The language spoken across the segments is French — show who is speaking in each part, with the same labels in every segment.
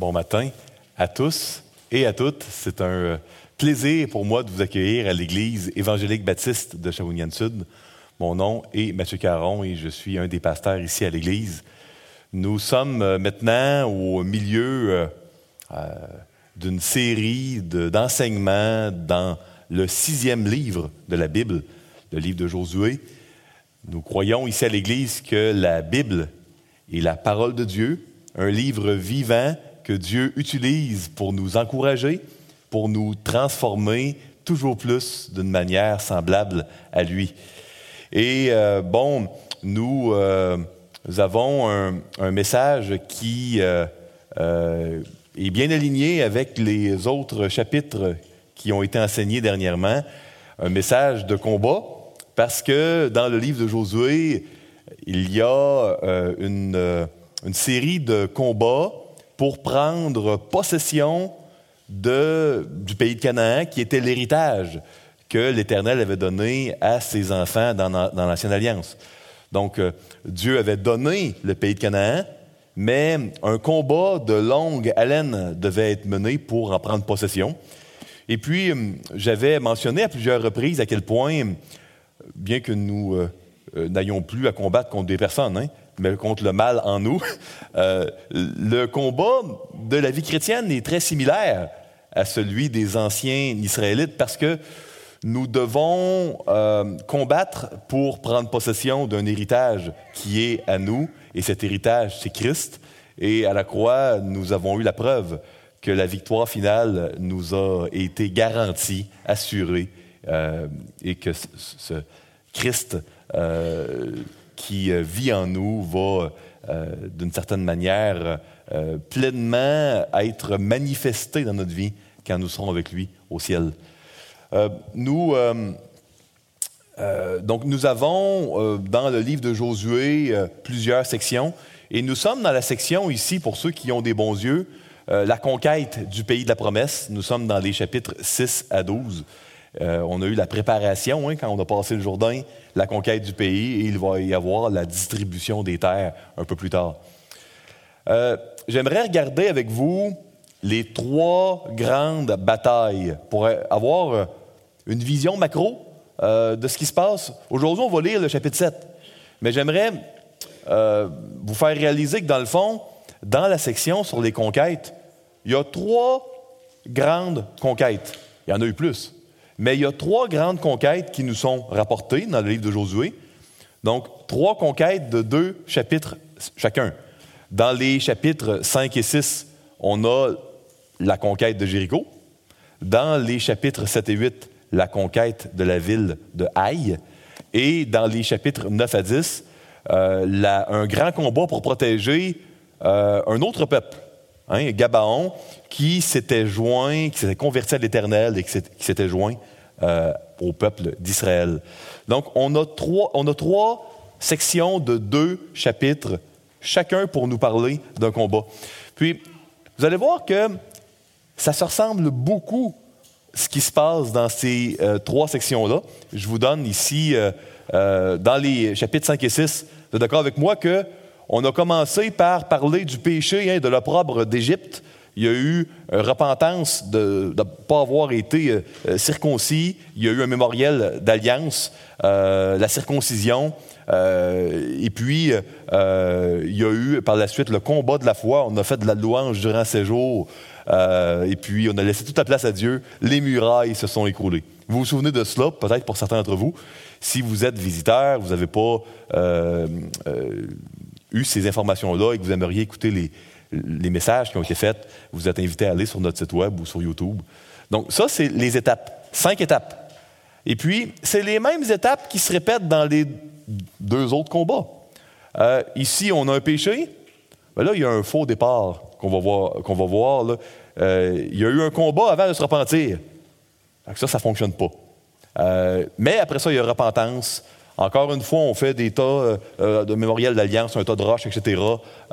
Speaker 1: Bon matin à tous et à toutes. C'est un euh, plaisir pour moi de vous accueillir à l'Église évangélique baptiste de Shawinigan-Sud. Mon nom est Mathieu Caron et je suis un des pasteurs ici à l'Église. Nous sommes euh, maintenant au milieu euh, d'une série d'enseignements dans le sixième livre de la Bible, le livre de Josué. Nous croyons ici à l'Église que la Bible est la parole de Dieu, un livre vivant que Dieu utilise pour nous encourager, pour nous transformer toujours plus d'une manière semblable à lui. Et euh, bon, nous, euh, avons un, message qui euh, est bien aligné avec les autres chapitres qui ont été enseignés dernièrement, un message de combat, parce que dans le livre de Josué, il y a une série de combats pour prendre possession du pays de Canaan, qui était l'héritage que l'Éternel avait donné à ses enfants dans, l'Ancienne Alliance. Donc, euh, Dieu avait donné le pays de Canaan, mais un combat de longue haleine devait être mené pour en prendre possession. Et puis, euh, j'avais mentionné à plusieurs reprises à quel point, bien que nous euh, n'ayons plus à combattre contre des personnes, hein, mais contre le mal en nous. Euh, le combat de la vie chrétienne est très similaire à celui des anciens Israélites parce que nous devons euh, combattre pour prendre possession d'un héritage qui est à nous, et cet héritage, c'est Christ. Et à la croix, nous avons eu la preuve que la victoire finale nous a été garantie, assurée, euh, et que ce, Christ qui euh, vit en nous va, euh, d'une certaine manière, euh, pleinement être manifesté dans notre vie quand nous serons avec lui au ciel. nous, donc nous avons dans le livre de Josué plusieurs sections et nous sommes dans la section ici, pour ceux qui ont des bons yeux, la conquête du pays de la promesse. Nous sommes dans les chapitres 6 à 12. On a eu la préparation hein, quand on a passé le Jourdain la conquête du pays et il va y avoir la distribution des terres un peu plus tard. Euh, j'aimerais regarder avec vous les trois grandes batailles pour avoir euh, une vision macro euh, de ce qui se passe. Aujourd'hui, on va lire le chapitre 7, mais j'aimerais vous faire réaliser que dans le fond, dans la section sur les conquêtes, il y a trois grandes conquêtes. Il y en a eu plus. Mais il y a trois grandes conquêtes qui nous sont rapportées dans le livre de Josué. Donc, trois conquêtes de deux chapitres chacun. Dans les chapitres 5 et 6, on a la conquête de Jéricho. Dans les chapitres 7 et 8, la conquête de la ville de Haï. Et dans les chapitres 9 à 10, euh, un grand combat pour protéger euh, un autre peuple, hein, Gabaon, qui s'était joint, qui s'était converti à l'Éternel et qui s'était joint euh, au peuple d'Israël. Donc, on a, trois, on a trois sections de deux chapitres, chacun pour nous parler d'un combat. Puis, vous allez voir que ça se ressemble beaucoup ce qui se passe dans ces euh, trois sections-là. Je vous donne ici, euh, dans les chapitres 5 et 6, vous êtes d'accord avec moi que on a commencé par parler du péché, hein, de l'opprobre d'Égypte, il y a eu une repentance de ne pas avoir été euh, euh, circoncis. Il y a eu un mémoriel d'alliance, euh, la circoncision. et puis, il y a eu par la suite le combat de la foi. On a fait de la louange durant ces jours. et puis, on a laissé toute la place à Dieu. Les murailles se sont écroulées. Vous vous souvenez de cela, peut-être pour certains d'entre vous? Si vous êtes visiteur, vous n'avez pas eu ces informations-là et que vous aimeriez écouter les, les messages qui ont été faits, vous êtes invité à aller sur notre site web ou sur YouTube. Donc, ça, c'est les étapes. Cinq étapes. Et puis, c'est les mêmes étapes qui se répètent dans les deux autres combats. Euh, ici, on a un péché. Ben là, il y a un faux départ qu'on va voir. Va voir euh, il y a eu un combat avant de se repentir. Ça, ça ne fonctionne pas. Euh, mais après ça, il y a repentance, encore une fois, on fait des tas euh, euh, de mémorial d'alliance, un tas de roches, etc.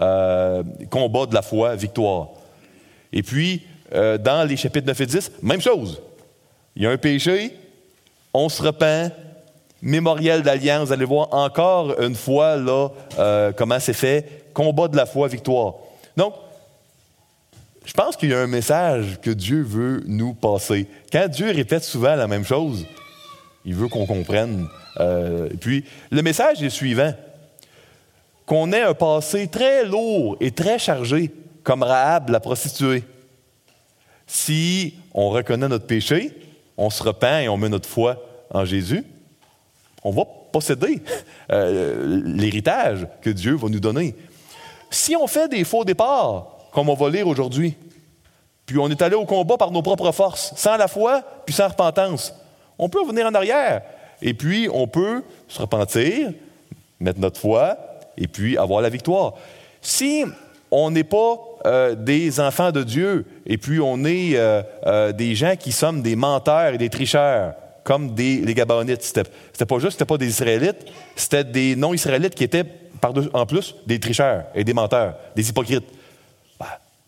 Speaker 1: Euh, combat de la foi, victoire. Et puis, dans les chapitres 9 et 10, même chose. Il y a un péché, on se repent, mémorial d'alliance, vous allez voir encore une fois là, comment c'est fait, combat de la foi, victoire. Donc, je pense qu'il y a un message que Dieu veut nous passer. Quand Dieu répète souvent la même chose, il veut qu'on comprenne. Euh, puis, le message est suivant. Qu'on ait un passé très lourd et très chargé, comme Rahab, la prostituée. Si on reconnaît notre péché, on se repent et on met notre foi en Jésus, on va posséder euh, l'héritage que Dieu va nous donner. Si on fait des faux départs, comme on va lire aujourd'hui, puis on est allé au combat par nos propres forces, sans la foi, puis sans repentance, on peut revenir en arrière. Et puis, on peut se repentir, mettre notre foi, et puis avoir la victoire. Si on n'est pas euh, des enfants de Dieu, et puis on est euh, euh, des gens qui sommes des menteurs et des tricheurs, comme les Gabonites. C'était, pas juste, c'était pas des Israélites, c'était des non-Israélites qui étaient, en plus, des tricheurs et des menteurs, des hypocrites. Ben,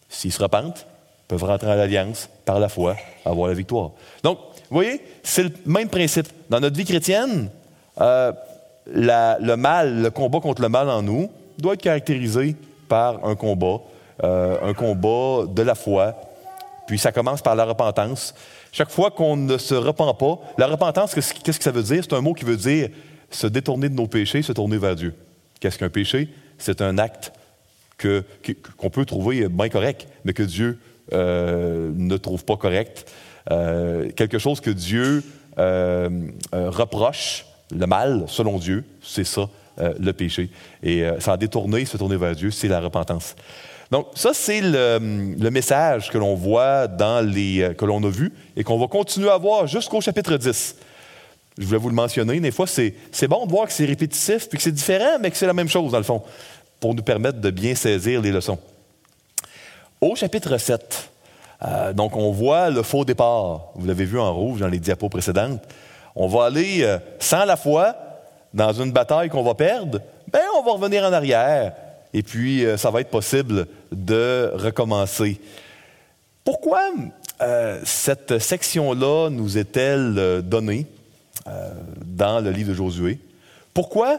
Speaker 1: s'ils se repentent, peuvent rentrer à l'alliance par la foi, avoir la victoire. Donc, vous voyez, c'est le même principe. Dans notre vie chrétienne, euh, le mal, le combat contre le mal en nous, doit être caractérisé par un combat, euh, un combat de la foi. Puis ça commence par la repentance. Chaque fois qu'on ne se repent pas, la repentance, qu'est-ce que ça veut dire? C'est un mot qui veut dire se détourner de nos péchés, se tourner vers Dieu. Qu'est-ce qu'un péché? C'est un acte qu'on peut trouver bien correct, mais que Dieu euh, ne trouve pas correct. Euh, quelque chose que Dieu euh, euh, reproche, le mal, selon Dieu, c'est ça, le péché. Et ça a détourné, se tourner vers Dieu, c'est la repentance. Donc, ça, c'est le, message que l'on voit dans les. que l'on a vu et qu'on va continuer à voir jusqu'au chapitre 10. Je voulais vous le mentionner. Des fois, c'est, c'est bon de voir que c'est répétitif puis que c'est différent, mais que c'est la même chose, dans le fond, pour nous permettre de bien saisir les leçons. Au chapitre 7, euh, donc, on voit le faux départ. Vous l'avez vu en rouge dans les diapos précédentes. On va aller euh, sans la foi dans une bataille qu'on va perdre. Ben, on va revenir en arrière. Et puis, euh, ça va être possible de recommencer. Pourquoi cette section-là nous est-elle donnée dans le livre de Josué? Pourquoi,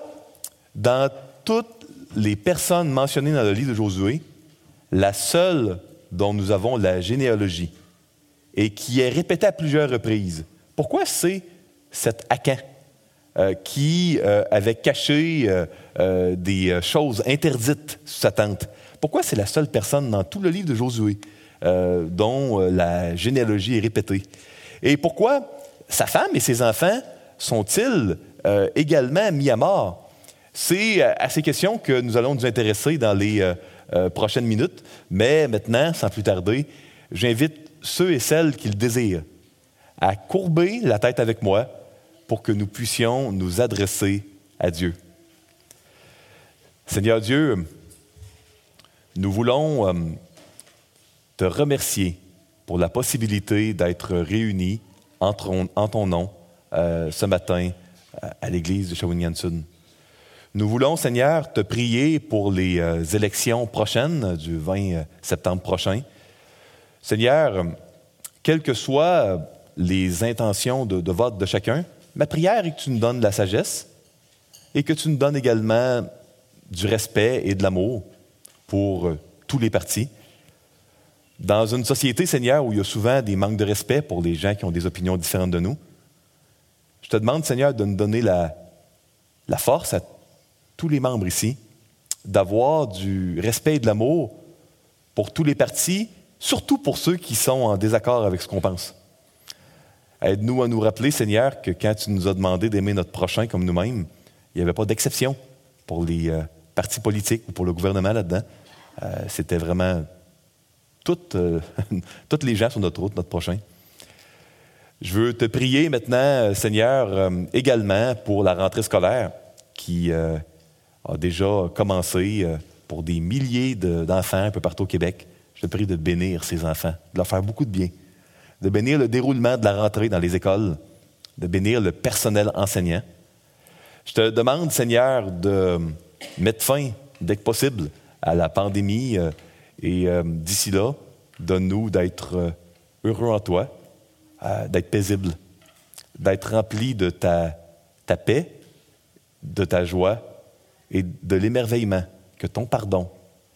Speaker 1: dans toutes les personnes mentionnées dans le livre de Josué, la seule dont nous avons la généalogie et qui est répété à plusieurs reprises. Pourquoi c'est cet Acan euh, qui euh, avait caché euh, des choses interdites sous sa tente? Pourquoi c'est la seule personne dans tout le livre de Josué dont la généalogie est répétée? Et pourquoi sa femme et ses enfants sont-ils également mis à mort? C'est à ces questions que nous allons nous intéresser dans les euh, prochaines minutes. Mais maintenant, sans plus tarder, j'invite ceux et celles qui le désirent à courber la tête avec moi pour que nous puissions nous adresser à Dieu. Seigneur Dieu, nous voulons euh, te remercier pour la possibilité d'être réunis en ton, nom euh, ce matin à l'église de Shawinigan-Sud. Nous voulons, Seigneur, te prier pour les euh, élections prochaines du 20 euh, septembre prochain. Seigneur, quelles que soient les intentions de, vote de chacun, ma prière est que tu nous donnes de la sagesse et que tu nous donnes également du respect et de l'amour pour euh, tous les partis. Dans une société, Seigneur, où il y a souvent des manques de respect pour les gens qui ont des opinions différentes de nous, je te demande, Seigneur, de nous donner la, la force à tous les membres ici, d'avoir du respect et de l'amour pour tous les partis, surtout pour ceux qui sont en désaccord avec ce qu'on pense. Aide-nous à nous rappeler, Seigneur, que quand tu nous as demandé d'aimer notre prochain comme nous-mêmes, il n'y avait pas d'exception pour les euh, partis politiques ou pour le gouvernement là-dedans. Euh, c'était vraiment toutes, euh, toutes les gens sur notre route, notre prochain. Je veux te prier maintenant, Seigneur, également pour la rentrée scolaire qui a déjà commencé euh, pour des milliers d'enfants un peu partout au Québec. Je te prie de bénir ces enfants, de leur faire beaucoup de bien, de bénir le déroulement de la rentrée dans les écoles, de bénir le personnel enseignant. Je te demande, Seigneur, de mettre fin, dès que possible, à la pandémie euh, et euh, d'ici là, donne-nous d'être heureux en toi, d'être paisible, d'être rempli de ta, ta paix, de ta joie et de l'émerveillement que ton pardon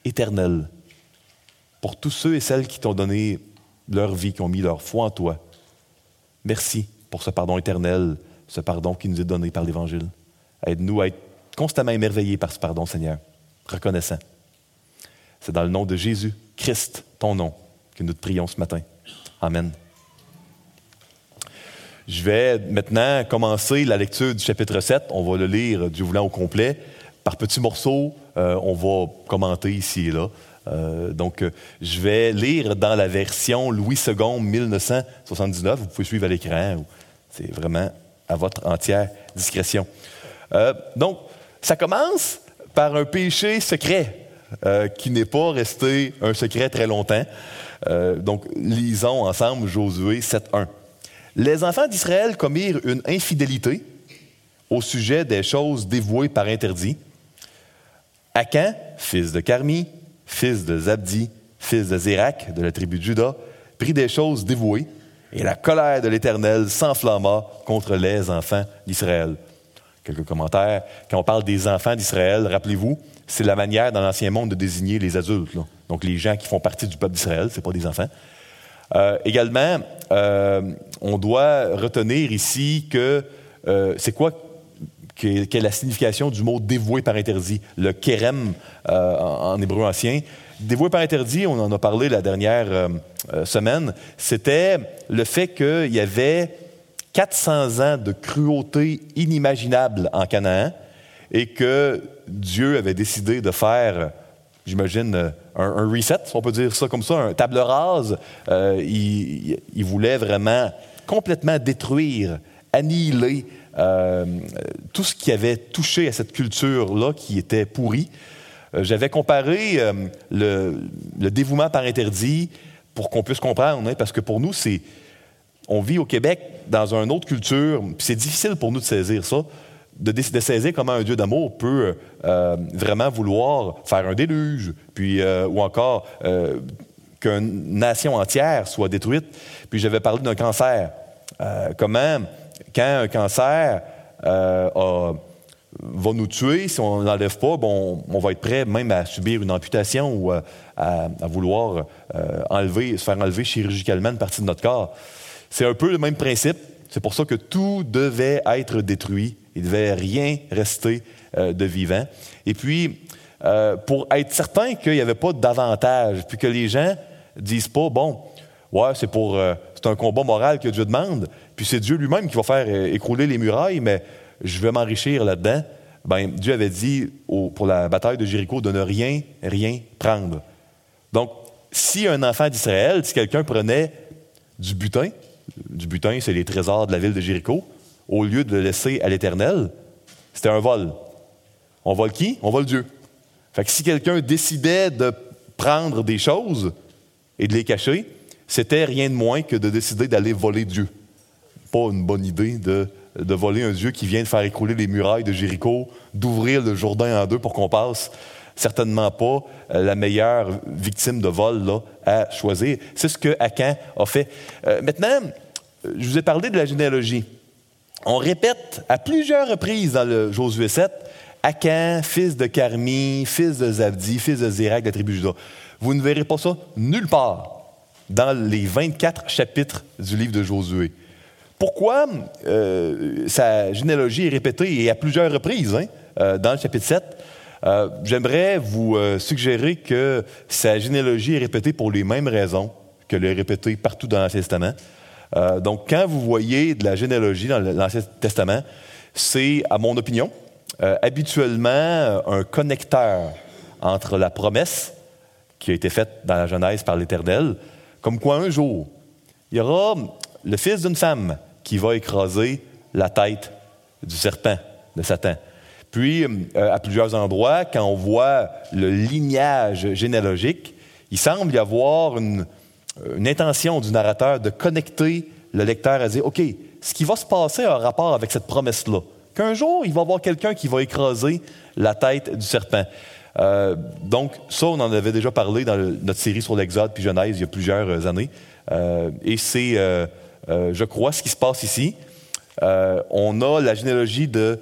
Speaker 1: éternel pour tous ceux et celles qui t'ont donné leur vie, qui ont mis leur foi en toi. Merci pour ce pardon éternel, ce pardon qui nous est donné par l'Évangile. Aide-nous à être constamment émerveillés par ce pardon, Seigneur, reconnaissant. C'est dans le nom de Jésus, Christ, ton nom, que nous te prions ce matin. Amen. Je vais maintenant commencer la lecture du chapitre 7. On va le lire, Dieu voulant, au complet. Par petits morceaux, euh, on va commenter ici et là. Euh, donc, euh, je vais lire dans la version Louis II 1979. Vous pouvez suivre à l'écran. C'est vraiment à votre entière discrétion. donc, ça commence par un péché secret qui n'est pas resté un secret très longtemps. donc, lisons ensemble Josué 7.1. Les enfants d'Israël commirent une infidélité au sujet des choses dévouées par interdit. Akan, fils de Carmi, fils de Zabdi, fils de Zérak, de la tribu de Juda, prit des choses dévouées, et la colère de l'Éternel s'enflamma contre les enfants d'Israël. Quelques commentaires. Quand on parle des enfants d'Israël, rappelez-vous, c'est la manière dans l'Ancien Monde de désigner les adultes. Donc les gens qui font partie du peuple d'Israël, ce pas des enfants. Euh, également, euh, on doit retenir ici que euh, c'est quoi quelle est la signification du mot dévoué par interdit, le kerem en, hébreu ancien. Dévoué par interdit, on en a parlé la dernière semaine, c'était le fait qu'il y avait 400 ans de cruauté inimaginable en Canaan et que Dieu avait décidé de faire j'imagine, euh, un, reset, on peut dire ça comme ça, un table rase. Euh, il, voulait vraiment complètement détruire, annihiler euh, tout ce qui avait touché à cette culture-là qui était pourrie. J'avais comparé le, dévouement par interdit pour qu'on puisse comprendre, hein, parce que pour nous, c'est on vit au Québec dans une autre culture, puis c'est difficile pour nous de saisir ça de, saisir comment un Dieu d'amour peut euh, vraiment vouloir faire un déluge, puis, euh, ou encore euh, qu'une nation entière soit détruite. Puis j'avais parlé d'un cancer. comment, quand un cancer va nous tuer, si on ne l'enlève pas, bon, on va être prêt même à subir une amputation ou à, à, vouloir enlever, se faire enlever chirurgicalement une partie de notre corps. C'est un peu le même principe. C'est pour ça que tout devait être détruit il ne devait rien rester euh, de vivant. Et puis, euh, pour être certain qu'il n'y avait pas d'avantage, puis que les gens disent pas, bon, ouais, c'est pour, euh, c'est un combat moral que Dieu demande, puis c'est Dieu lui-même qui va faire écrouler les murailles, mais je vais m'enrichir là-dedans. Ben, Dieu avait dit pour la bataille de Jéricho de ne rien, rien prendre. Donc, si un enfant d'Israël, si quelqu'un prenait du butin, du butin, c'est les trésors de la ville de Jéricho, au lieu de le laisser à l'Éternel, c'était un vol. On vole qui? On vole Dieu. Fait que si quelqu'un décidait de prendre des choses et de les cacher, c'était rien de moins que de décider d'aller voler Dieu. Pas une bonne idée de, de, voler un Dieu qui vient de faire écrouler les murailles de Jéricho, d'ouvrir le Jourdain en deux pour qu'on passe. Certainement pas euh, la meilleure victime de vol là, à choisir. C'est ce que Akan a fait. Euh, maintenant, je vous ai parlé de la généalogie. On répète à plusieurs reprises dans le Josué 7, Akan, fils de Carmi, fils de Zabdi, fils de Zérak de la tribu Juda. Vous ne verrez pas ça nulle part dans les 24 chapitres du livre de Josué. Pourquoi euh, sa généalogie est répétée et à plusieurs reprises hein, euh, dans le chapitre 7? Euh, j'aimerais vous suggérer que sa généalogie est répétée pour les mêmes raisons que est répétée partout dans l'Ancien Testament. Donc, quand vous voyez de la généalogie dans l'Ancien Testament, c'est, à mon opinion, habituellement un connecteur entre la promesse qui a été faite dans la Genèse par l'Éternel, comme quoi un jour, il y aura le fils d'une femme qui va écraser la tête du serpent, de Satan. Puis, euh, à plusieurs endroits, quand on voit le lignage généalogique, il semble y avoir une, intention du narrateur de connecter le lecteur à dire, OK, ce qui va se passer a un rapport avec cette promesse-là. Qu'un jour, il va y avoir quelqu'un qui va écraser la tête du serpent. Euh, donc, ça, on en avait déjà parlé dans notre série sur l'Exode puis Genèse il y a plusieurs années. Euh, et c'est, je crois, ce qui se passe ici. on a la généalogie de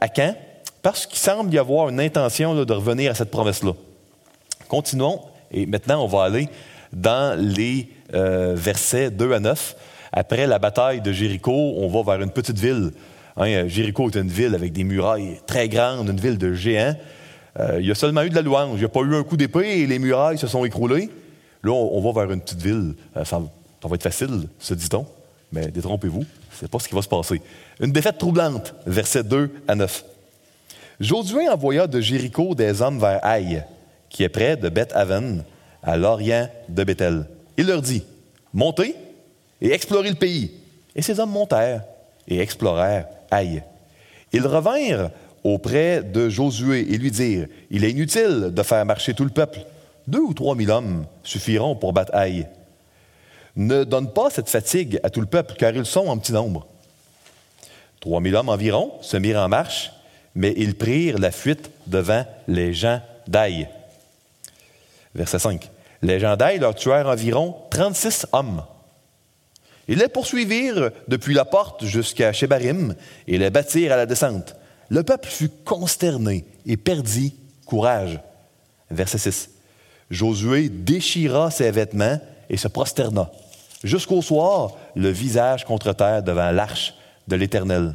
Speaker 1: Akan, parce qu'il semble y avoir une intention de revenir à cette promesse-là. Continuons Et maintenant, on va aller dans les euh, versets 2 à 9. Après la bataille de Jéricho, on va vers une petite ville. Hein, Jéricho est une ville avec des murailles très grandes, une ville de géants. Euh, il y a seulement eu de la louange. Il n'y a pas eu un coup d'épée et les murailles se sont écroulées. Là, on, va vers une petite ville. Euh, va être facile, se dit-on. Mais détrompez-vous, ce n'est pas ce qui va se passer. Une défaite troublante, versets 2 à 9. Josué envoya de Jéricho des hommes vers Haï, qui est près de Beth-Aven, à l'orient de Bethel. Il leur dit Montez et explorez le pays. Et ces hommes montèrent et explorèrent Haï. Ils revinrent auprès de Josué et lui dirent Il est inutile de faire marcher tout le peuple. Deux ou trois mille hommes suffiront pour battre Haï. Ne donne pas cette fatigue à tout le peuple, car ils sont en petit nombre. Trois mille hommes environ se mirent en marche, mais ils prirent la fuite devant les gens d'Aï. Verset 5. Les gens d'Aï leur tuèrent environ 36 hommes. Ils les poursuivirent depuis la porte jusqu'à Shebarim et les battirent à la descente. Le peuple fut consterné et perdit courage. Verset 6. Josué déchira ses vêtements et se prosterna. Jusqu'au soir, le visage contre terre devant l'arche de l'Éternel.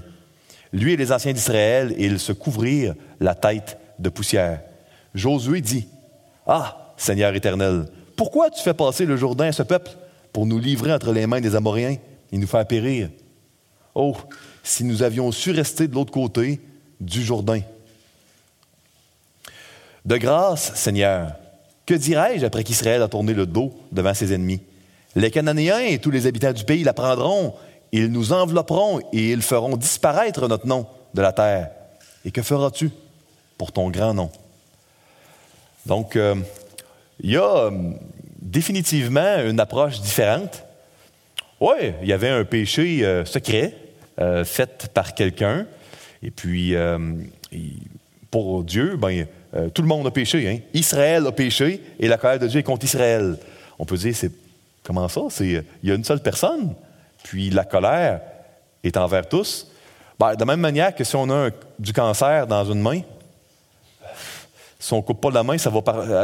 Speaker 1: Lui et les anciens d'Israël, ils se couvrirent la tête de poussière. Josué dit, Ah, Seigneur éternel, pourquoi tu fais passer le Jourdain à ce peuple pour nous livrer entre les mains des Amoréens et nous faire périr? Oh, si nous avions su rester de l'autre côté du Jourdain. De grâce, Seigneur, que dirais-je après qu'Israël a tourné le dos devant ses ennemis? Les Cananéens et tous les habitants du pays l'apprendront ils nous envelopperont et ils feront disparaître notre nom de la terre. Et que feras-tu pour ton grand nom? Donc, euh, il y a euh, définitivement une approche différente. Oui, il y avait un péché euh, secret fait par quelqu'un. Et puis, pour Dieu, ben, tout le monde a péché. Hein? Israël a péché et la colère de Dieu est contre Israël. On peut dire, c'est comment ça? il y a une seule personne puis la colère est envers tous, ben, de la même manière que si on a du cancer dans une main, si on ne coupe pas la main, ça va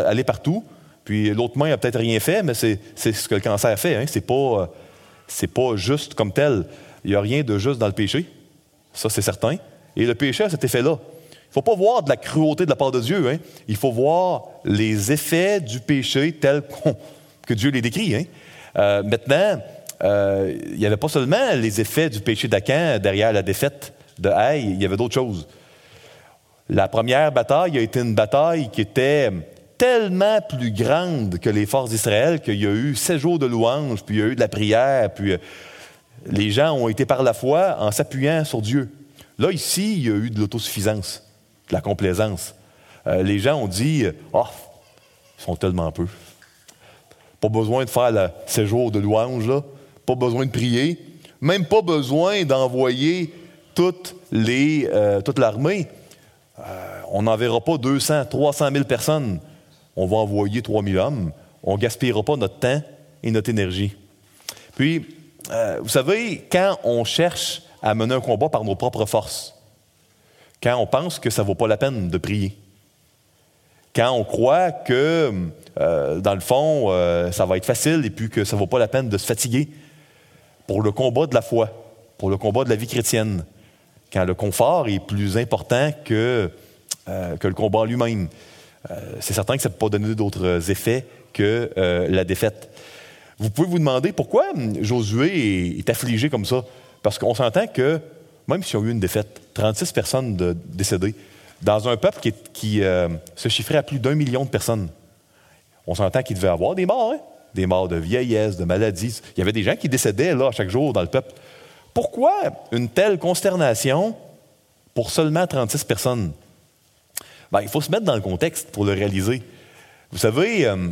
Speaker 1: aller partout. Puis l'autre main n'a peut-être rien fait, mais c'est ce que le cancer fait. Hein. Ce n'est pas, pas juste comme tel. Il n'y a rien de juste dans le péché. Ça, c'est certain. Et le péché a cet effet-là. Il ne faut pas voir de la cruauté de la part de Dieu. Hein. Il faut voir les effets du péché tels que Dieu les décrit. Hein. Euh, maintenant, euh, il n'y avait pas seulement les effets du péché d'Acan derrière la défaite de Haï, il y avait d'autres choses. La première bataille a été une bataille qui était tellement plus grande que les forces d'Israël qu'il y a eu sept jours de louange, puis il y a eu de la prière, puis euh, les gens ont été par la foi en s'appuyant sur Dieu. Là, ici, il y a eu de l'autosuffisance, de la complaisance. Les gens ont dit Oh, ils sont tellement peu. Pas besoin de faire le séjour de louange, là pas besoin de prier, même pas besoin d'envoyer toute, euh, toute l'armée. Euh, on n'enverra pas 200, 300 000 personnes. On va envoyer 3 000 hommes. On ne gaspillera pas notre temps et notre énergie. Puis, euh, vous savez, quand on cherche à mener un combat par nos propres forces, quand on pense que ça ne vaut pas la peine de prier, quand on croit que, dans le fond, ça va être facile et puis que ça ne vaut pas la peine de se fatiguer, pour le combat de la foi, pour le combat de la vie chrétienne, quand le confort est plus important que, euh, que le combat lui-même. Euh, c'est certain que ça ne peut pas donner d'autres effets que euh, la défaite. Vous pouvez vous demander pourquoi Josué est, affligé comme ça. Parce qu'on s'entend que, même s'il y a eu une défaite, 36 personnes décédées, dans un peuple qui se chiffrait à plus d'un million de personnes, on s'entend qu'il devait avoir des morts. Hein? des morts de vieillesse, de maladie. Il y avait des gens qui décédaient là chaque jour dans le peuple. Pourquoi une telle consternation pour seulement 36 personnes? Ben, il faut se mettre dans le contexte pour le réaliser. Vous savez, euh,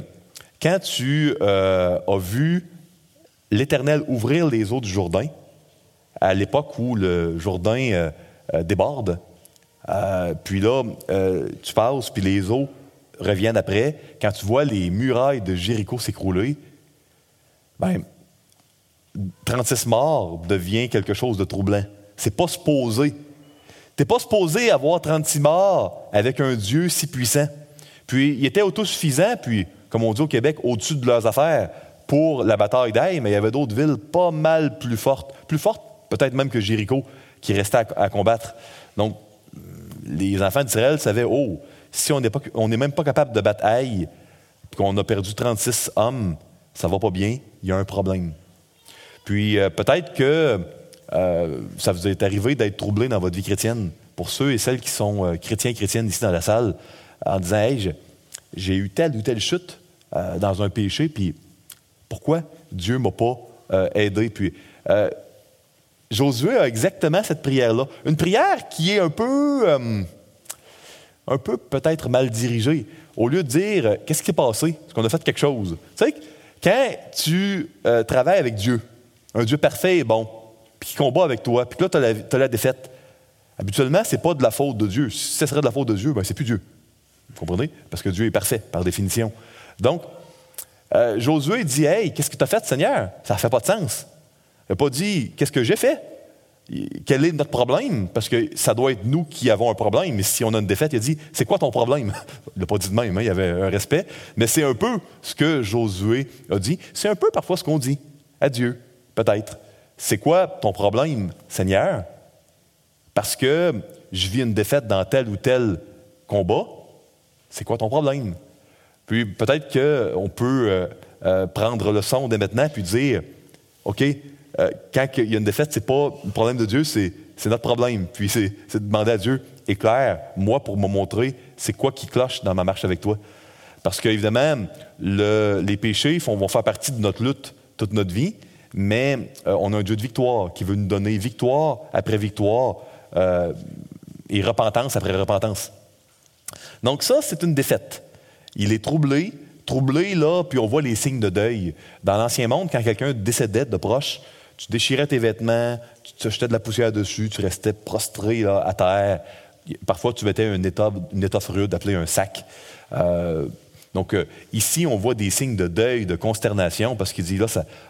Speaker 1: quand tu euh, as vu l'Éternel ouvrir les eaux du Jourdain, à l'époque où le Jourdain euh, déborde, puis là, tu passes, puis les eaux reviennent après, quand tu vois les murailles de Jéricho s'écrouler, ben, 36 morts devient quelque chose de troublant. C'est pas supposé. T'es pas supposé avoir 36 morts avec un Dieu si puissant. Puis il était autosuffisant, puis comme on dit au Québec, au-dessus de leurs affaires pour la bataille d'Aïe, mais il y avait d'autres villes pas mal plus fortes, plus fortes peut-être même que Jéricho, qui restait à, combattre. Donc, les enfants d'Israël savaient, oh, si on n'est même pas capable de battre Aïe, qu'on a perdu 36 hommes, ça va pas bien, il y a un problème. Puis euh, peut-être que euh, ça vous est arrivé d'être troublé dans votre vie chrétienne. Pour ceux et celles qui sont euh, chrétiens et chrétiennes ici dans la salle, en disant Hey, j'ai eu telle ou telle chute dans un péché, puis pourquoi Dieu m'a pas aidé? Puis Josué a exactement cette prière-là. Une prière qui est un peu, un peu peut-être mal dirigée. Au lieu de dire Qu'est-ce qui s'est passé? Est-ce qu'on a fait quelque chose? Tu sais, quand tu travailles avec Dieu, un Dieu parfait et bon, puis qui combat avec toi, puis là, tu as, la défaite. Habituellement, ce n'est pas de la faute de Dieu. Si ce serait de la faute de Dieu, ben, c'est plus Dieu. Vous comprenez? Parce que Dieu est parfait, par définition. Donc, euh, Josué dit Hey, qu'est-ce que tu as fait, Seigneur Ça ne fait pas de sens. Il n'a pas dit Qu'est-ce que j'ai fait? Quel est notre problème? Parce que ça doit être nous qui avons un problème. Mais si on a une défaite, il a dit C'est quoi ton problème? Il n'a pas dit de même, hein, il y avait un respect. Mais c'est un peu ce que Josué a dit. C'est un peu parfois ce qu'on dit à Dieu, peut-être. C'est quoi ton problème, Seigneur? Parce que je vis une défaite dans tel ou tel combat. C'est quoi ton problème? Puis peut-être qu'on peut euh, euh, prendre le son dès maintenant puis dire OK, euh, quand il y a une défaite, ce n'est pas le problème de Dieu, c'est, notre problème. Puis c'est, de demander à Dieu, éclaire, moi, pour me montrer c'est quoi qui cloche dans ma marche avec toi. Parce qu'évidemment, les péchés vont faire partie de notre lutte toute notre vie mais euh, on a un Dieu de victoire qui veut nous donner victoire après victoire euh, et repentance après repentance. Donc ça, c'est une défaite. Il est troublé, troublé là, puis on voit les signes de deuil. Dans l'Ancien Monde, quand quelqu'un décédait de proche, tu déchirais tes vêtements, tu te jetais de la poussière dessus, tu restais prostré à terre. Parfois, tu mettais une étoffe, une étoffe rude appelée un sac. Euh, donc, euh, ici, on voit des signes de deuil, de consternation, parce qu'il dit là,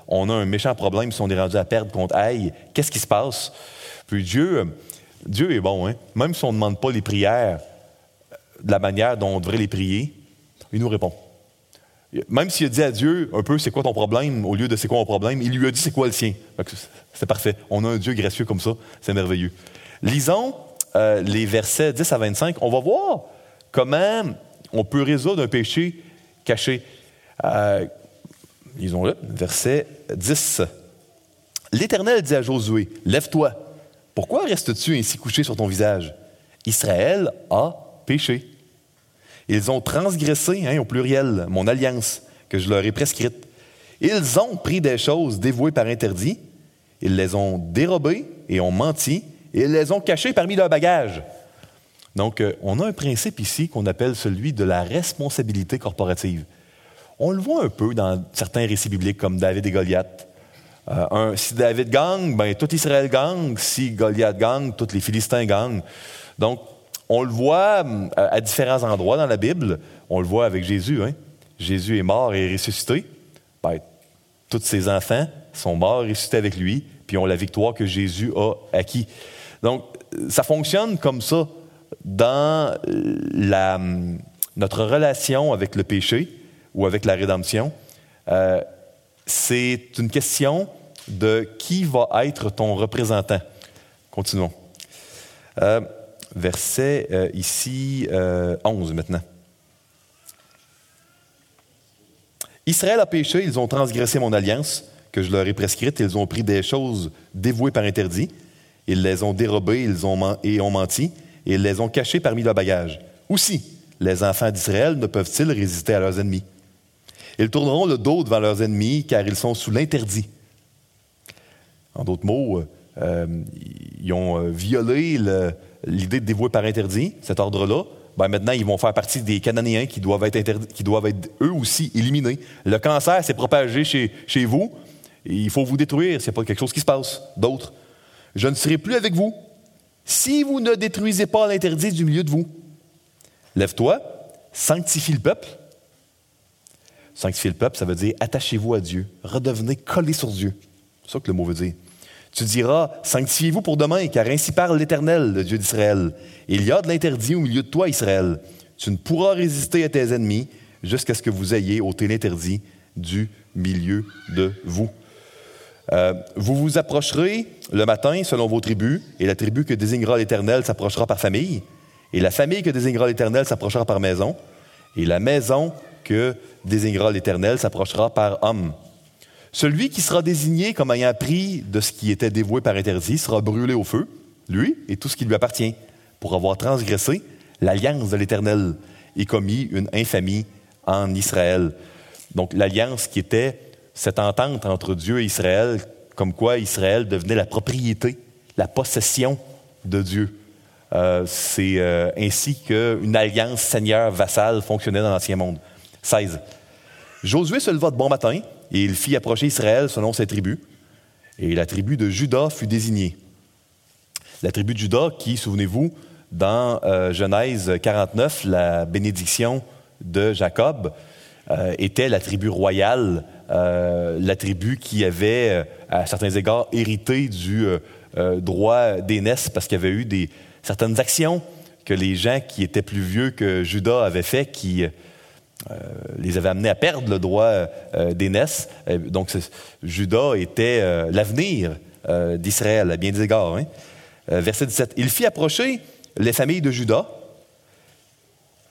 Speaker 1: on a un méchant problème si on est rendu à perdre contre Aïe. Qu'est-ce qui se passe? Puis Dieu, euh, Dieu est bon, hein? même si on ne demande pas les prières de la manière dont on devrait les prier, il nous répond. Même s'il a dit à Dieu un peu c'est quoi ton problème au lieu de c'est quoi mon problème, il lui a dit c'est quoi le sien. C'est parfait. On a un Dieu gracieux comme ça, c'est merveilleux. Lisons euh, les versets 10 à 25. On va voir comment on peut résoudre un péché caché. Euh, Lisons-le, verset 10. L'Éternel dit à Josué, Lève-toi. Pourquoi restes-tu ainsi couché sur ton visage? Israël a péché. Ils ont transgressé, hein, au pluriel, mon alliance que je leur ai prescrite. Ils ont pris des choses dévouées par interdit, ils les ont dérobées et ont menti, et ils les ont cachées parmi leurs bagages. Donc, euh, on a un principe ici qu'on appelle celui de la responsabilité corporative. On le voit un peu dans certains récits bibliques comme David et Goliath. Euh, si David gagne, ben, tout Israël gagne. Si Goliath gagne, tous les Philistins gagnent. Donc, on le voit euh, à différents endroits dans la Bible. On le voit avec Jésus. Hein. Jésus est mort et ressuscité. Ben, tous ses enfants sont morts et ressuscités avec lui, puis ont la victoire que Jésus a acquis. Donc, ça fonctionne comme ça dans la, notre relation avec le péché ou avec la rédemption, euh, c'est une question de qui va être ton représentant. Continuons. Euh, verset euh, ici 11 maintenant. Israël a péché, ils ont transgressé mon alliance que je leur ai prescrite, ils ont pris des choses dévouées par interdit, ils les ont dérobées ils ont et ont menti, et ils les ont cachés parmi leurs bagages. Aussi, les enfants d'Israël ne peuvent-ils résister à leurs ennemis? Ils tourneront le dos devant leurs ennemis car ils sont sous l'interdit. En d'autres mots, euh, ils ont euh, violé l'idée de dévouer par interdit, cet ordre-là. Ben maintenant, ils vont faire partie des Cananéens qui doivent être, qui doivent être eux aussi éliminés. Le cancer s'est propagé chez, chez vous. Il faut vous détruire. C'est pas quelque chose qui se passe. D'autres. Je ne serai plus avec vous si vous ne détruisez pas l'interdit du milieu de vous. Lève-toi, sanctifie le peuple. Sanctifier le peuple, ça veut dire attachez-vous à Dieu, redevenez collés sur Dieu. C'est ça que le mot veut dire. Tu diras, sanctifiez-vous pour demain, car ainsi parle l'Éternel, le Dieu d'Israël. Il y a de l'interdit au milieu de toi, Israël. Tu ne pourras résister à tes ennemis. jusqu'à ce que vous ayez ôté l'interdit du milieu de vous. Euh, vous vous approcherez le matin selon vos tribus, et la tribu que désignera l'Éternel s'approchera par famille, et la famille que désignera l'Éternel s'approchera par maison, et la maison que désignera l'Éternel s'approchera par homme. Celui qui sera désigné comme ayant pris de ce qui était dévoué par interdit sera brûlé au feu, lui et tout ce qui lui appartient, pour avoir transgressé l'alliance de l'Éternel et commis une infamie en Israël. Donc l'alliance qui était cette entente entre Dieu et Israël, comme quoi Israël devenait la propriété, la possession de Dieu. Euh, c'est euh, ainsi qu'une alliance seigneur-vassal fonctionnait dans l'Ancien Monde. 16. Josué se leva de bon matin et il fit approcher Israël selon ses tribus. Et la tribu de Juda fut désignée. La tribu de Juda, qui, souvenez-vous, dans euh, Genèse 49, la bénédiction de Jacob, était la tribu royale euh, la tribu qui avait, euh, à certains égards, hérité du euh, droit d'aînesse parce qu'il y avait eu certaines actions que les gens qui étaient plus vieux que Judas avaient fait qui les avaient amenés à perdre le droit d'aînesse. donc, Judas était l'avenir d'Israël, à bien des égards. Hein. verset 17. Il fit approcher les familles de Judas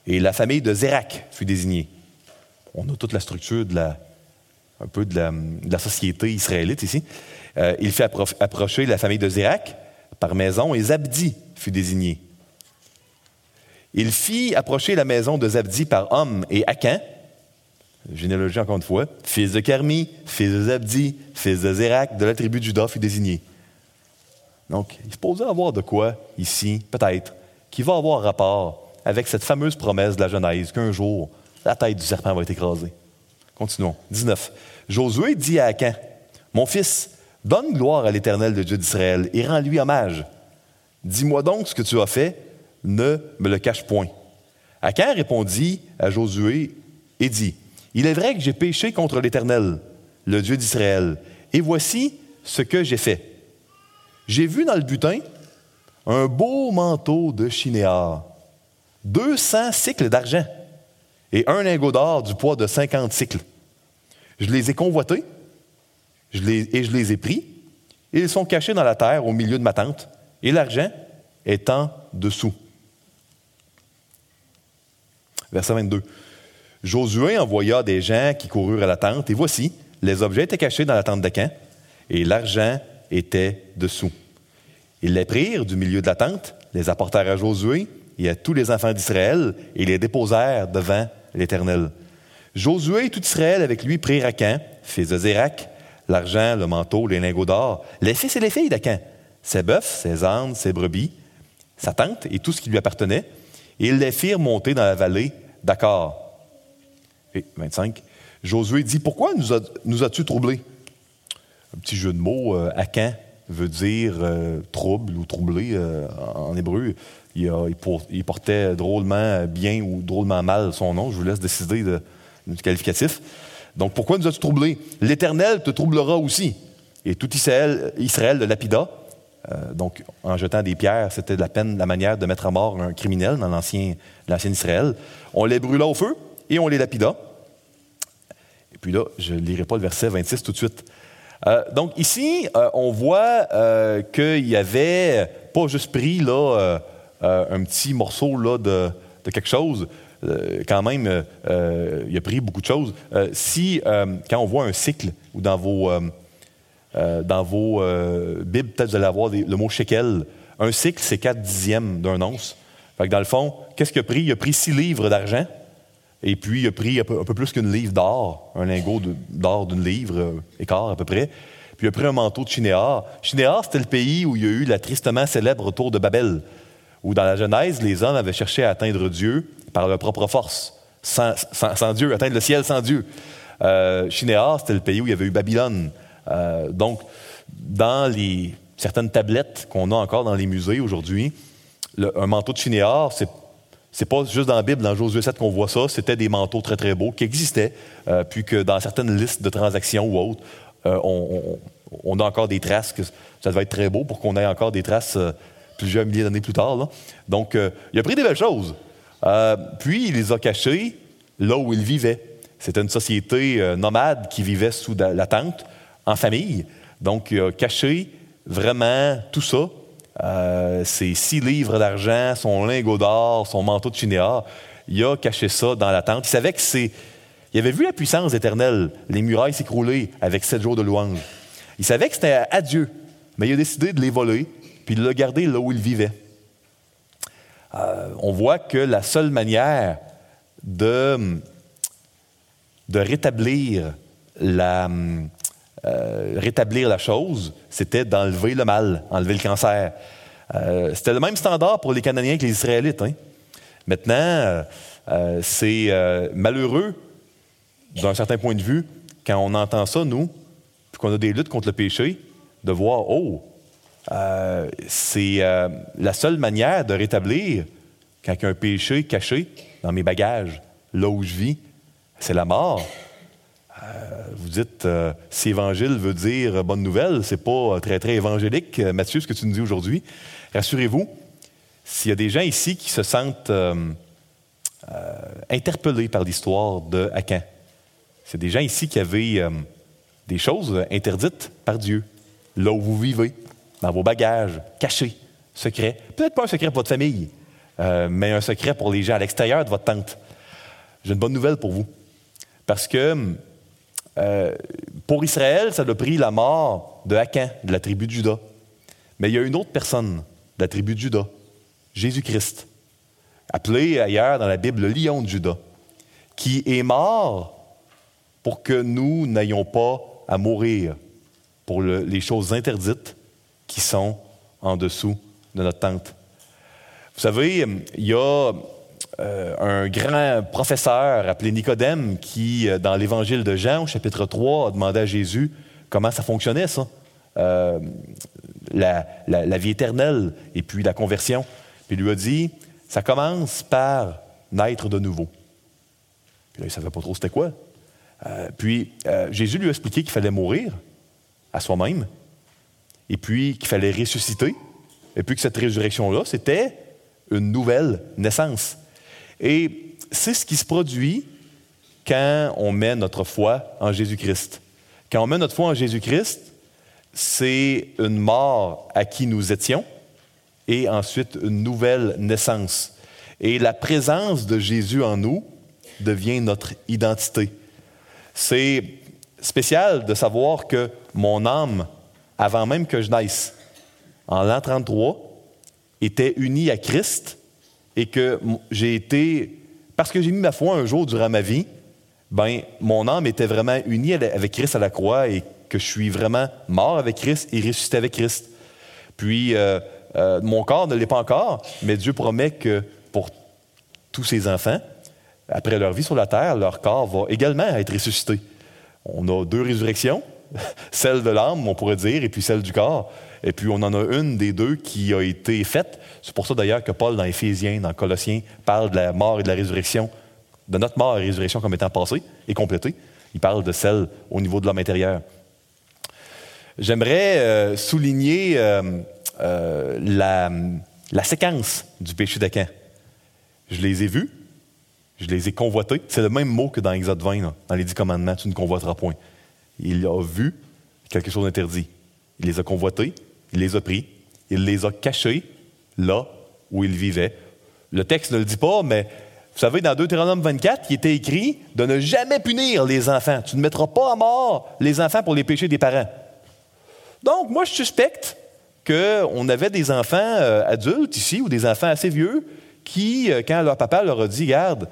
Speaker 1: et la famille de Zérak fut désignée. On a toute la structure de la, société israélite ici. Euh, il fait approcher la famille de Zérak par maison et Zabdi fut désigné. Il fit approcher la maison de Zabdi par homme et Akan, généalogie encore une fois, fils de Carmi, fils de Zabdi, fils de Zérak, de la tribu de Juda fut désigné. Donc, il se posait avoir de quoi ici, peut-être, qui va avoir rapport avec cette fameuse promesse de la Genèse qu'un jour, la tête du serpent va être écrasée. Continuons. 19. Josué dit à Akan, Mon fils, donne gloire à l'Éternel de Dieu d'Israël et rends-lui hommage. Dis-moi donc ce que tu as fait, ne me le cache point. Akan répondit à Josué et dit, Il est vrai que j'ai péché contre l'Éternel, le Dieu d'Israël, et voici ce que j'ai fait. J'ai vu dans le butin un beau manteau de chinéar, 200 cycles d'argent et un lingot d'or du poids de 50 cycles. Je les ai convoités et je les ai pris, et ils sont cachés dans la terre au milieu de ma tente, et l'argent est en dessous. Verset 22. Josué envoya des gens qui coururent à la tente, et voici, les objets étaient cachés dans la tente d'Acan, et l'argent était dessous. Ils les prirent du milieu de la tente, les apportèrent à Josué et à tous les enfants d'Israël, et les déposèrent devant l'Éternel. Josué et tout Israël avec lui prirent Acan, fils de Zérak, l'argent, le manteau, les lingots d'or, les fils et les filles d'Acan, ses bœufs, ses ânes, ses brebis, sa tente et tout ce qui lui appartenait, et ils les firent monter dans la vallée d'Accor. Et 25. Josué dit Pourquoi nous, as-tu troublés? Un petit jeu de mots, euh, Acan veut dire euh, trouble ou troublé euh, en hébreu. Il, portait drôlement bien ou drôlement mal son nom. Je vous laisse décider de, du qualificatif. Donc, pourquoi nous as-tu troublés? L'Éternel te troublera aussi. Et tout Israël, Israël le lapida. Euh, donc, en jetant des pierres, c'était la peine, la manière de mettre à mort un criminel dans l'ancien, Israël. On les brûla au feu et on les lapida. Et puis là, je ne lirai pas le verset 26 tout de suite. Euh, donc, ici, euh, on voit qu'il y avait pas juste pris là, un petit morceau là, de, quelque chose, quand même, il a pris beaucoup de choses. si, quand on voit un cycle, ou dans vos, dans vos Bibles, peut-être vous allez avoir le mot shekel, un cycle, c'est 4 dixièmes d'un once. Dans le fond, qu'est-ce qu'il a pris? Il a pris 6 livres d'argent, et puis il a pris un peu, plus qu'une livre d'or, un lingot d'or d'une livre, écart à peu près. Puis il a pris un manteau de Chinéar. Chinéar, c'était le pays où il y a eu la tristement célèbre retour de Babel, où dans la Genèse, les hommes avaient cherché à atteindre Dieu, par leur propre force, sans, Dieu, atteindre le ciel sans Dieu. Euh, Chinéar, c'était le pays où il y avait eu Babylone. Euh, donc, dans certaines tablettes qu'on a encore dans les musées aujourd'hui, un manteau de Chinéar, c'est c'est pas juste dans la Bible, dans Josué 7 qu'on voit ça, c'était des manteaux très très beaux qui existaient, euh, puis que dans certaines listes de transactions ou autres, euh, on, a encore des traces que ça devait être très beau pour qu'on ait encore des traces plusieurs milliers d'années plus tard. Donc, il a pris des belles choses. Puis il les a cachés là où il vivait. C'était une société nomade qui vivait sous la tente, en famille. Donc, il a caché vraiment tout ça. Euh, ses six livres d'argent, son lingot d'or, son manteau de chinéa. Il a caché ça dans la tente. Il savait que c'est. Il avait vu la puissance éternelle, les murailles s'écrouler avec sept jours de louange. Il savait que c'était à Dieu, mais il a décidé de les voler, puis de le garder là où il vivait. Euh, on voit que la seule manière de, de rétablir, la, euh, rétablir la chose, c'était d'enlever le mal, enlever le cancer. Euh, c'était le même standard pour les Canadiens que les Israélites. Hein. Maintenant, c'est malheureux, d'un certain point de vue, quand on entend ça, nous, puis qu'on a des luttes contre le péché, de voir, oh, euh, c'est euh, la seule manière de rétablir quand il y a un péché caché dans mes bagages, là où je vis, c'est la mort. Euh, vous dites, si évangile veut dire bonne nouvelle, c'est pas très, très évangélique, Mathieu, ce que tu nous dis aujourd'hui. Rassurez-vous, s'il y a des gens ici qui se sentent interpellés par l'histoire de Hacan, c'est des gens ici qui avaient des choses interdites par Dieu, là où vous vivez, dans vos bagages, cachés, secrets. Peut-être pas un secret pour votre famille, euh, mais un secret pour les gens à l'extérieur de votre tente. J'ai une bonne nouvelle pour vous. Parce que euh, pour Israël, ça a pris la mort de Hacan, de la tribu de Juda. Mais il y a une autre personne de la tribu de Juda, Jésus-Christ, appelé ailleurs dans la Bible le lion de Juda, qui est mort pour que nous n'ayons pas à mourir pour les choses interdites qui sont en dessous de notre tente. Vous savez, il y a euh, un grand professeur appelé Nicodème qui, euh, dans l'Évangile de Jean, au chapitre 3, a demandé à Jésus comment ça fonctionnait, ça, euh, la, vie éternelle et puis la conversion. Puis il lui a dit, ça commence par naître de nouveau. Puis là, il ne savait pas trop c'était quoi. puis Jésus lui a expliqué qu'il fallait mourir à soi-même, et puis qu'il fallait ressusciter, et puis que cette résurrection-là, c'était une nouvelle naissance. Et c'est ce qui se produit quand on met notre foi en Jésus-Christ. Quand on met notre foi en Jésus-Christ, c'est une mort à qui nous étions et ensuite une nouvelle naissance. Et la présence de Jésus en nous devient notre identité. C'est spécial de savoir que mon âme avant même que je naisse, en l'an 33, était uni à Christ et que j'ai été, parce que j'ai mis ma foi un jour durant ma vie, ben, mon âme était vraiment unie avec Christ à la croix et que je suis vraiment mort avec Christ et ressuscité avec Christ. Puis, euh, euh, mon corps ne l'est pas encore, mais Dieu promet que pour tous ses enfants, après leur vie sur la terre, leur corps va également être ressuscité. On a deux résurrections, celle de l'âme, on pourrait dire, et puis celle du corps. Et puis on en a une des deux qui a été faite. C'est pour ça d'ailleurs que Paul, dans Éphésiens, dans Colossiens, parle de la mort et de la résurrection, de notre mort et résurrection comme étant passée et complétée. Il parle de celle au niveau de l'homme intérieur. J'aimerais euh, souligner euh, euh, la, séquence du péché d'Acan. Je les ai vus, je les ai convoités. C'est le même mot que dans Exode 20, dans les dix commandements, tu ne convoiteras point il a vu quelque chose d'interdit. Il les a convoités, il les a pris, il les a cachés là où il vivait. Le texte ne le dit pas, mais vous savez, dans Deutéronome 24, il était écrit de ne jamais punir les enfants. Tu ne mettras pas à mort les enfants pour les péchés des parents. Donc, moi, je suspecte qu'on avait des enfants euh, adultes ici ou des enfants assez vieux qui, euh, quand leur papa leur a dit, garde,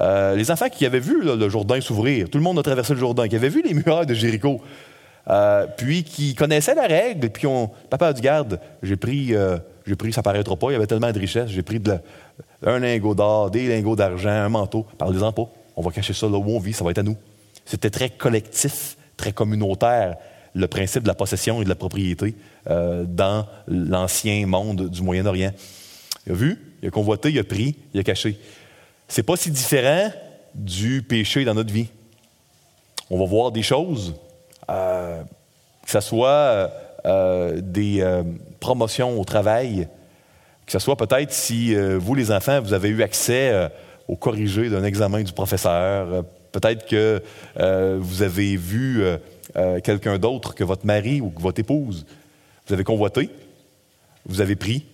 Speaker 1: euh, les enfants qui avaient vu le Jourdain s'ouvrir, tout le monde a traversé le Jourdain, qui avaient vu les murailles de Jéricho, euh, puis qui connaissaient la règle, puis on, papa a dit garde, j'ai pris, euh, pris, ça paraîtra pas, il y avait tellement de richesses, j'ai pris un lingot d'or, des lingots d'argent, un manteau, parlez-en pas, on va cacher ça là où on vit, ça va être à nous. C'était très collectif, très communautaire, le principe de la possession et de la propriété dans l'ancien monde du Moyen-Orient. Il a vu, il a convoité, il a pris, il a caché c'est pas si différent du péché dans notre vie. On va voir des choses, euh, que ce soit euh, euh, des promotions au travail, que ce soit peut-être si vous, les enfants, vous avez eu accès au corrigé d'un examen du professeur. Peut-être que vous avez vu quelqu'un d'autre que votre mari ou que votre épouse. Vous avez convoité, vous avez pris,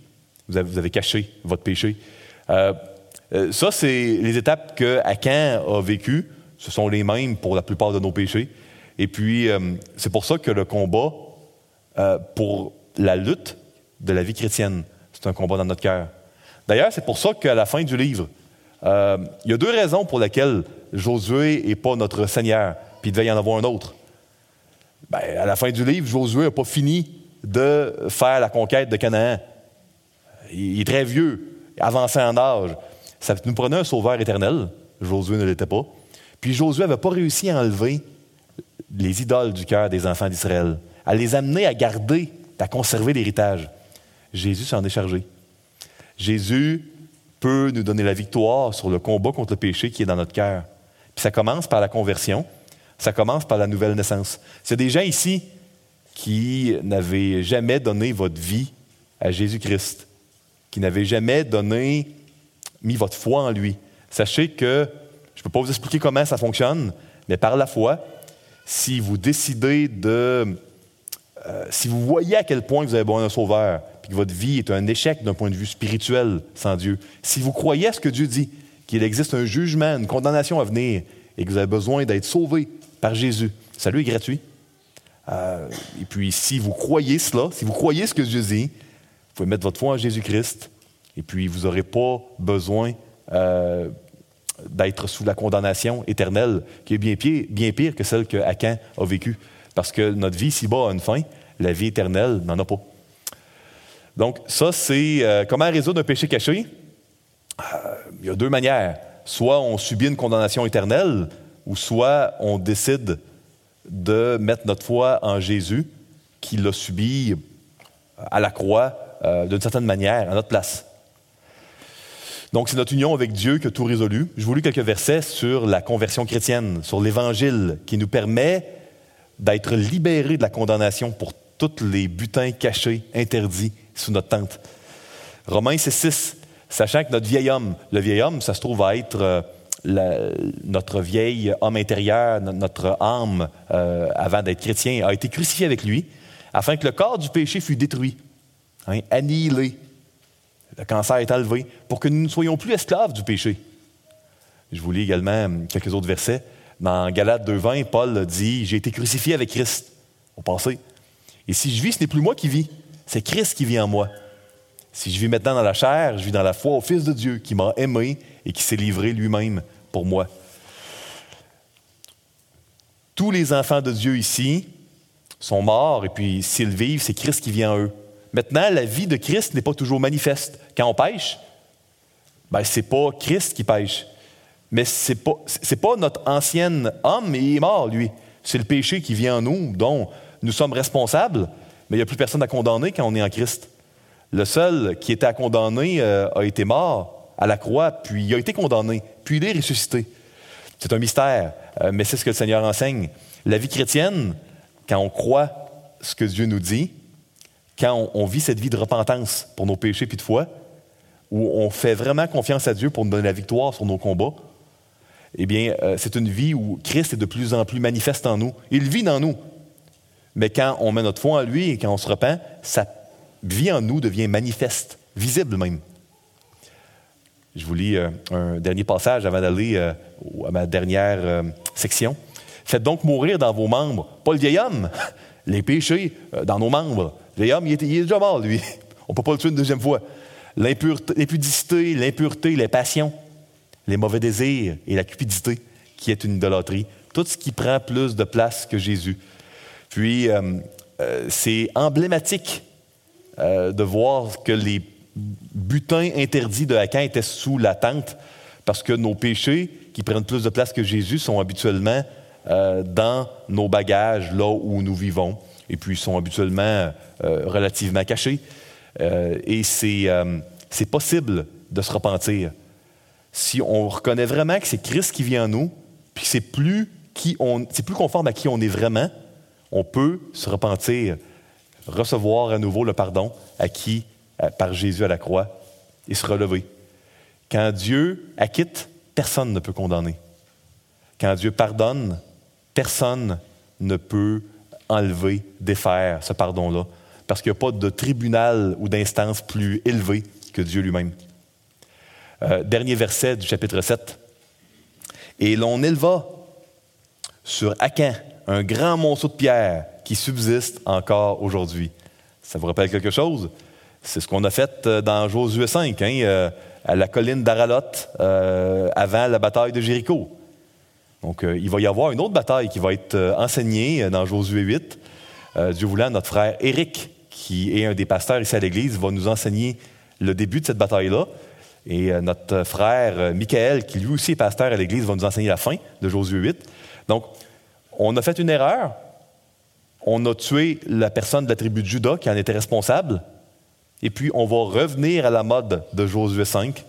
Speaker 1: vous avez, caché votre péché. ça, c'est les étapes que Akan a vécues. Ce sont les mêmes pour la plupart de nos péchés. Et puis, c'est pour ça que le combat pour la lutte de la vie chrétienne, c'est un combat dans notre cœur. D'ailleurs, c'est pour ça qu'à la fin du livre, euh, il y a deux raisons pour lesquelles Josué n'est pas notre Seigneur, puis il devait y en avoir un autre. Ben, à la fin du livre, Josué n'a pas fini de faire la conquête de Canaan. Il est très vieux, avancé en âge. Ça nous prenait un sauveur éternel. Josué ne l'était pas. Puis Josué n'avait pas réussi à enlever les idoles du cœur des enfants d'Israël, à les amener à garder, à conserver l'héritage. Jésus s'en est chargé. Jésus peut nous donner la victoire sur le combat contre le péché qui est dans notre cœur. Puis ça commence par la conversion, ça commence par la nouvelle naissance. C'est des gens ici qui n'avaient jamais donné votre vie à Jésus-Christ, qui n'avaient jamais donné, mis votre foi en lui. Sachez que, je ne peux pas vous expliquer comment ça fonctionne, mais par la foi, si vous décidez de... Euh, si vous voyez à quel point vous avez besoin d'un sauveur, que votre vie est un échec d'un point de vue spirituel sans Dieu, si vous croyez à ce que Dieu dit, qu'il existe un jugement, une condamnation à venir, et que vous avez besoin d'être sauvé par Jésus, salut est gratuit. Euh, et puis, si vous croyez cela, si vous croyez ce que Dieu dit, vous pouvez mettre votre foi en Jésus-Christ, et puis vous n'aurez pas besoin euh, d'être sous la condamnation éternelle, qui est bien pire, bien pire que celle que a vécue. Parce que notre vie ici-bas a une fin, la vie éternelle n'en a pas. Donc, ça, c'est euh, comment résoudre un péché caché? Euh, il y a deux manières. Soit on subit une condamnation éternelle, ou soit on décide de mettre notre foi en Jésus, qui l'a subi à la croix euh, d'une certaine manière, à notre place. Donc, c'est notre union avec Dieu qui a tout résolu. Je vous lis quelques versets sur la conversion chrétienne, sur l'Évangile, qui nous permet d'être libérés de la condamnation pour tous les butins cachés, interdits sous notre tente. Romains, c'est 6. Sachant que notre vieil homme, le vieil homme, ça se trouve à être euh, notre vieil homme intérieur, notre âme, euh, avant d'être chrétien, a été crucifié avec lui, afin que le corps du péché fût détruit, hein, annihilé. Le cancer est enlevé, pour que nous ne soyons plus esclaves du péché. Je vous lis également quelques autres versets. Dans Galates 2.20, Paul dit J'ai été crucifié avec Christ. Au passé. Et si je vis, ce n'est plus moi qui vis, c'est Christ qui vit en moi. Si je vis maintenant dans la chair, je vis dans la foi au Fils de Dieu qui m'a aimé et qui s'est livré lui-même pour moi. Tous les enfants de Dieu ici sont morts et puis s'ils vivent, c'est Christ qui vit en eux. Maintenant, la vie de Christ n'est pas toujours manifeste. Quand on pêche, ben, ce n'est pas Christ qui pêche. Mais ce n'est pas, notre ancien homme, il est mort, lui. C'est le péché qui vit en nous, dont nous sommes responsables, mais il n'y a plus personne à condamner quand on est en Christ. Le seul qui était à condamner euh, a été mort à la croix, puis il a été condamné, puis il est ressuscité. C'est un mystère, euh, mais c'est ce que le Seigneur enseigne. La vie chrétienne, quand on croit ce que Dieu nous dit, quand on, vit cette vie de repentance pour nos péchés puis de foi, où on fait vraiment confiance à Dieu pour nous donner la victoire sur nos combats, eh bien, euh, c'est une vie où Christ est de plus en plus manifeste en nous. Il vit dans nous. Mais quand on met notre foi en lui et quand on se repent, sa vie en nous devient manifeste, visible même. Je vous lis euh, un dernier passage avant d'aller euh, à ma dernière section. Faites donc mourir dans vos membres, pas le vieil homme, les péchés dans nos membres. Homme, il est, déjà mort, lui. On ne peut pas le tuer une deuxième fois. L'impudicité, l'impureté, les passions, les mauvais désirs et la cupidité, qui est une idolâtrie. Tout ce qui prend plus de place que Jésus. Puis, euh, euh, c'est emblématique euh, de voir que les butins interdits de Hacan étaient sous la tente, parce que nos péchés, qui prennent plus de place que Jésus, sont habituellement dans nos bagages, là où nous vivons, et puis sont habituellement relativement cachés. et c'est possible de se repentir. Si on reconnaît vraiment que c'est Christ qui vit en nous, puis c'est plus, qui on, plus conforme à qui on est vraiment, on peut se repentir, recevoir à nouveau le pardon acquis euh, par Jésus à la croix et se relever. Quand Dieu acquitte personne ne peut condamner. Quand Dieu pardonne, personne ne peut enlever, défaire ce pardon-là, parce qu'il n'y a pas de tribunal ou d'instance plus élevée que Dieu lui-même. Euh, dernier verset du chapitre 7. Et l'on éleva sur Akan un grand monceau de pierre qui subsiste encore aujourd'hui. Ça vous rappelle quelque chose? C'est ce qu'on a fait euh, dans Josué 5, hein, euh, à la colline d'Aralot, avant la bataille de Jéricho. Donc, il va y avoir une autre bataille qui va être enseignée dans Josué 8. Dieu voulant, notre frère Éric, qui est un des pasteurs ici à l'Église, va nous enseigner le début de cette bataille-là. Et euh, notre frère euh, Michael, qui lui aussi est pasteur à l'Église, va nous enseigner la fin de Josué 8. Donc, on a fait une erreur. On a tué la personne de la tribu de Judas qui en était responsable. Et puis, on va revenir à la mode de Josué 5.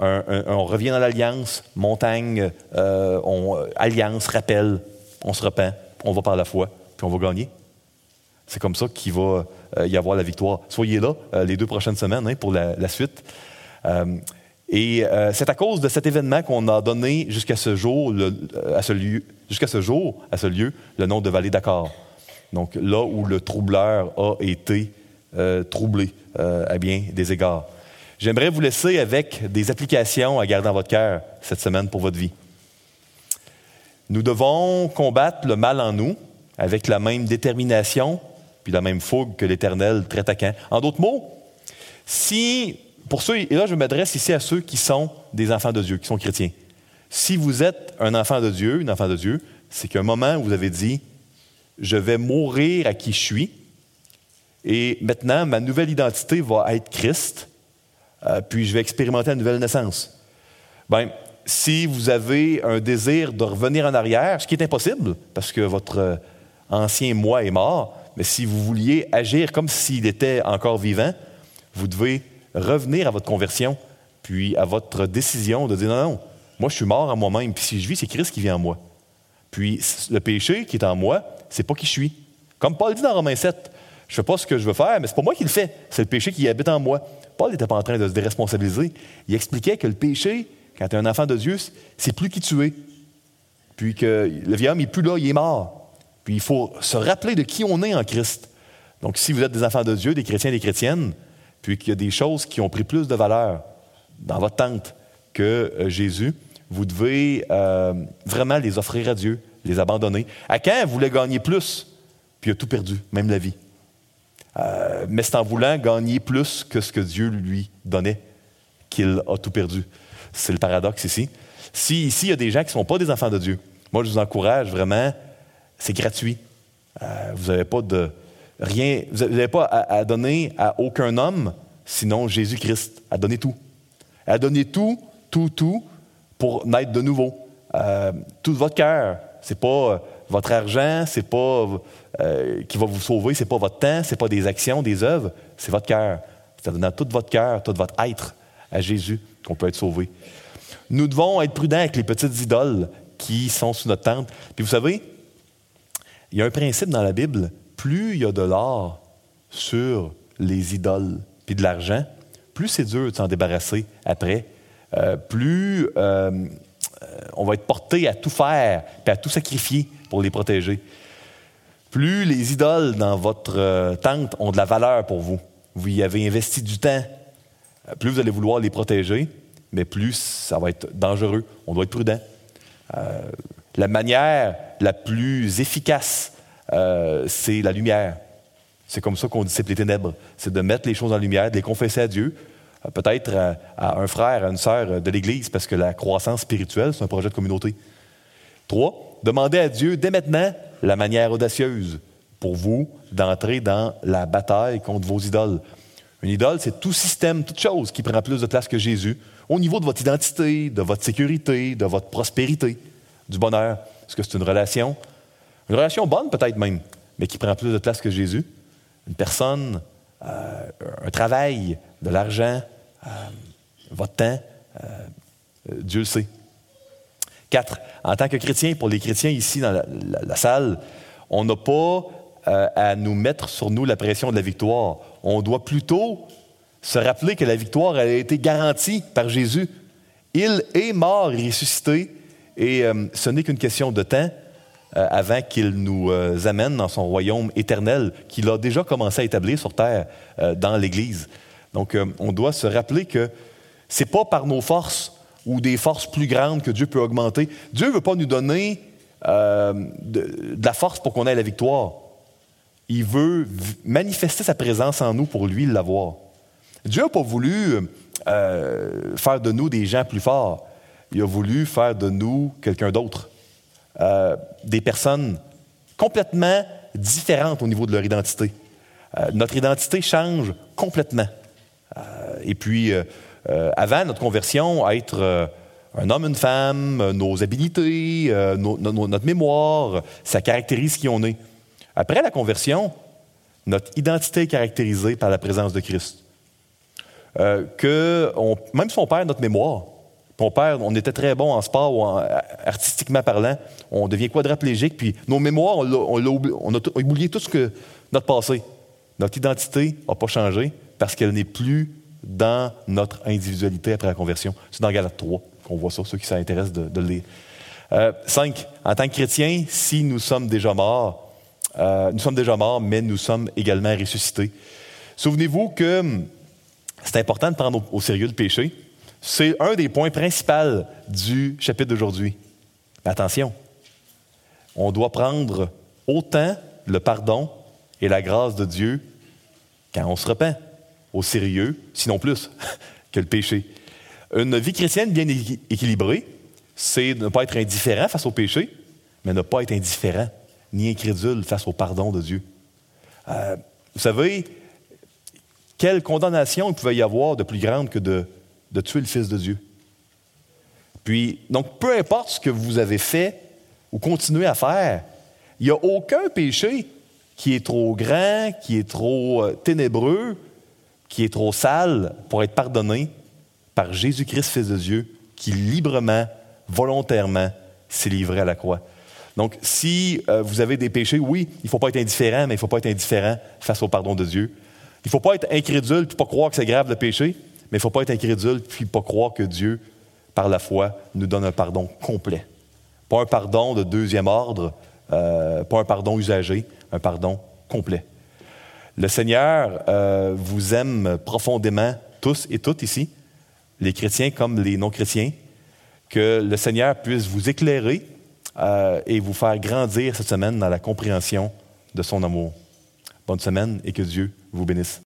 Speaker 1: On revient dans l'alliance, montagne, euh, alliance, rappel, on se repent, on va par la foi, puis on va gagner. C'est comme ça qu'il va y avoir la victoire. Soyez là les deux prochaines semaines hein, pour la suite. Euh, et euh, c'est à cause de cet événement qu'on a donné jusqu'à ce jour, euh, à ce lieu, jusqu'à ce jour, à ce lieu, le nom de vallée d'Accord. Donc là où le troubleur a été troublé à bien des égards. J'aimerais vous laisser avec des applications à garder dans votre cœur cette semaine pour votre vie. Nous devons combattre le mal en nous avec la même détermination puis la même fougue que l'Éternel très taquin. En d'autres mots, si pour ceux, et là je m'adresse ici à ceux qui sont des enfants de Dieu, qui sont chrétiens. Si vous êtes un enfant de Dieu, une enfant de Dieu, c'est qu'un moment où vous avez dit, je vais mourir à qui je suis, et maintenant ma nouvelle identité va être Christ, euh, puis je vais expérimenter une nouvelle naissance. Ben, si vous avez un désir de revenir en arrière, ce qui est impossible, parce que votre euh, ancien moi est mort, mais si vous vouliez agir comme s'il était encore vivant, vous devez revenir à votre conversion, puis à votre décision de dire non, non, moi je suis mort à moi-même, puis si je vis, c'est Christ qui vit en moi. Puis le péché qui est en moi, c'est pas qui je suis. Comme Paul dit dans Romains 7, je fais pas ce que je veux faire, mais c'est pas moi qui le fais, c'est le péché qui habite en moi. Paul n'était pas en train de se déresponsabiliser. Il expliquait que le péché, quand tu es un enfant de Dieu, c'est plus qui tu es. Puis que le vieil homme n'est plus là, il est mort. Puis il faut se rappeler de qui on est en Christ. Donc si vous êtes des enfants de Dieu, des chrétiens, des chrétiennes, puis qu'il y a des choses qui ont pris plus de valeur dans votre tente que euh, Jésus, vous devez euh, vraiment les offrir à Dieu, les abandonner. À quand vous voulez gagner plus, puis il a tout perdu, même la vie. Euh, mais c'est en voulant gagner plus que ce que Dieu lui donnait qu'il a tout perdu. C'est le paradoxe ici. Si ici, il y a des gens qui ne sont pas des enfants de Dieu, moi, je vous encourage vraiment, c'est gratuit. vous n'avez pas de, rien, vous n'avez pas à, donner à aucun homme, sinon Jésus-Christ, à donner tout. À donner tout, tout, tout, pour naître de nouveau. Euh, tout votre cœur. C'est pas euh, votre argent, c'est pas euh, qui va vous sauver, c'est pas votre temps, c'est pas des actions, des œuvres, c'est votre cœur. C'est donnant tout votre cœur, tout votre être à Jésus qu'on peut être sauvé. Nous devons être prudents avec les petites idoles qui sont sous notre tente. Puis vous savez, il y a un principe dans la Bible plus il y a de l'or sur les idoles puis de l'argent, plus c'est dur de s'en débarrasser après. Euh, plus euh, on va être porté à tout faire et à tout sacrifier pour les protéger. Plus les idoles dans votre euh, tente ont de la valeur pour vous, vous y avez investi du temps, plus vous allez vouloir les protéger, mais plus ça va être dangereux. On doit être prudent. la manière la plus efficace euh, c'est la lumière. C'est comme ça qu'on dissipe les ténèbres. C'est de mettre les choses en lumière, de les confesser à Dieu, euh, peut-être à, un frère, à une sœur de l'Église, parce que la croissance spirituelle, c'est un projet de communauté. Trois, demandez à Dieu dès maintenant la manière audacieuse pour vous d'entrer dans la bataille contre vos idoles. Une idole, c'est tout système, toute chose qui prend plus de place que Jésus au niveau de votre identité, de votre sécurité, de votre prospérité, du bonheur. Est-ce que c'est une relation? Une relation bonne peut-être même, mais qui prend plus de place que Jésus. Une personne, euh, un travail, de l'argent, euh, votre temps, euh, Dieu le sait. Quatre, en tant que chrétien, pour les chrétiens ici dans la, salle, on n'a pas à nous mettre sur nous la pression de la victoire. On doit plutôt se rappeler que la victoire a été garantie par Jésus Il est mort et ressuscité, et euh, ce n'est qu'une question de temps euh, avant qu'il nous euh, amène dans son royaume éternel qu'il a déjà commencé à établir sur terre dans l'Église. Donc, on doit se rappeler que c'est pas par nos forces ou des forces plus grandes que Dieu peut augmenter. Dieu ne veut pas nous donner de, de, la force pour qu'on ait la victoire. Il veut manifester sa présence en nous pour lui l'avoir. Dieu n'a pas voulu euh, faire de nous des gens plus forts. Il a voulu faire de nous quelqu'un d'autre. Euh, des personnes complètement différentes au niveau de leur identité. Euh, notre identité change complètement. et puis, avant notre conversion, être un homme, une femme, nos habilités, notre mémoire, ça caractérise qui on est. Après la conversion, notre identité est caractérisée par la présence de Christ. Euh, que même si on perd notre mémoire, on perd, on était très bon en sport ou artistiquement parlant, on devient quadraplégique, puis nos mémoires, on, on, a, oublié tout ce que notre passé. Notre identité n'a pas changé parce qu'elle n'est plus dans notre individualité après la conversion. C'est dans Galate 3 qu'on voit ça, ceux qui s'intéressent de, le lire. Euh, cinq, en tant que chrétiens, si nous sommes déjà morts, euh, nous sommes déjà morts, mais nous sommes également ressuscités. Souvenez-vous que c'est important de prendre au, sérieux le péché. C'est un des points principaux du chapitre d'aujourd'hui. Mais attention, on doit prendre autant le pardon et la grâce de Dieu quand on se repent, au sérieux, sinon plus, que le péché. Une vie chrétienne bien équilibrée, c'est ne pas être indifférent face au péché, mais ne pas être indifférent ni incrédule face au pardon de Dieu. Euh, vous savez, quelle condamnation il pouvait y avoir de plus grande que de, tuer le Fils de Dieu? Puis, donc, peu importe ce que vous avez fait ou continuez à faire, il n'y a aucun péché qui est trop grand, qui est trop euh, ténébreux, qui est trop sale pour être pardonné par Jésus-Christ, Fils de Dieu, qui librement, volontairement s'est livré à la croix. Donc, si euh, vous avez des péchés, oui, il ne faut pas être indifférent, mais il ne faut pas être il face au pardon de Dieu. Il ne faut pas être incrédule puis pas croire que c'est grave le péché, mais il ne faut pas être incrédule puis pas croire que Dieu, par la foi, nous donne un pardon complet. Pas un pardon de deuxième ordre, euh, pas un pardon usagé, un pardon complet. Le Seigneur euh, vous aime profondément, tous et toutes ici, les chrétiens comme les non-chrétiens, que le Seigneur puisse vous éclairer euh, et vous faire grandir cette semaine dans la compréhension de son amour. Bonne semaine et que Dieu vous bénisse.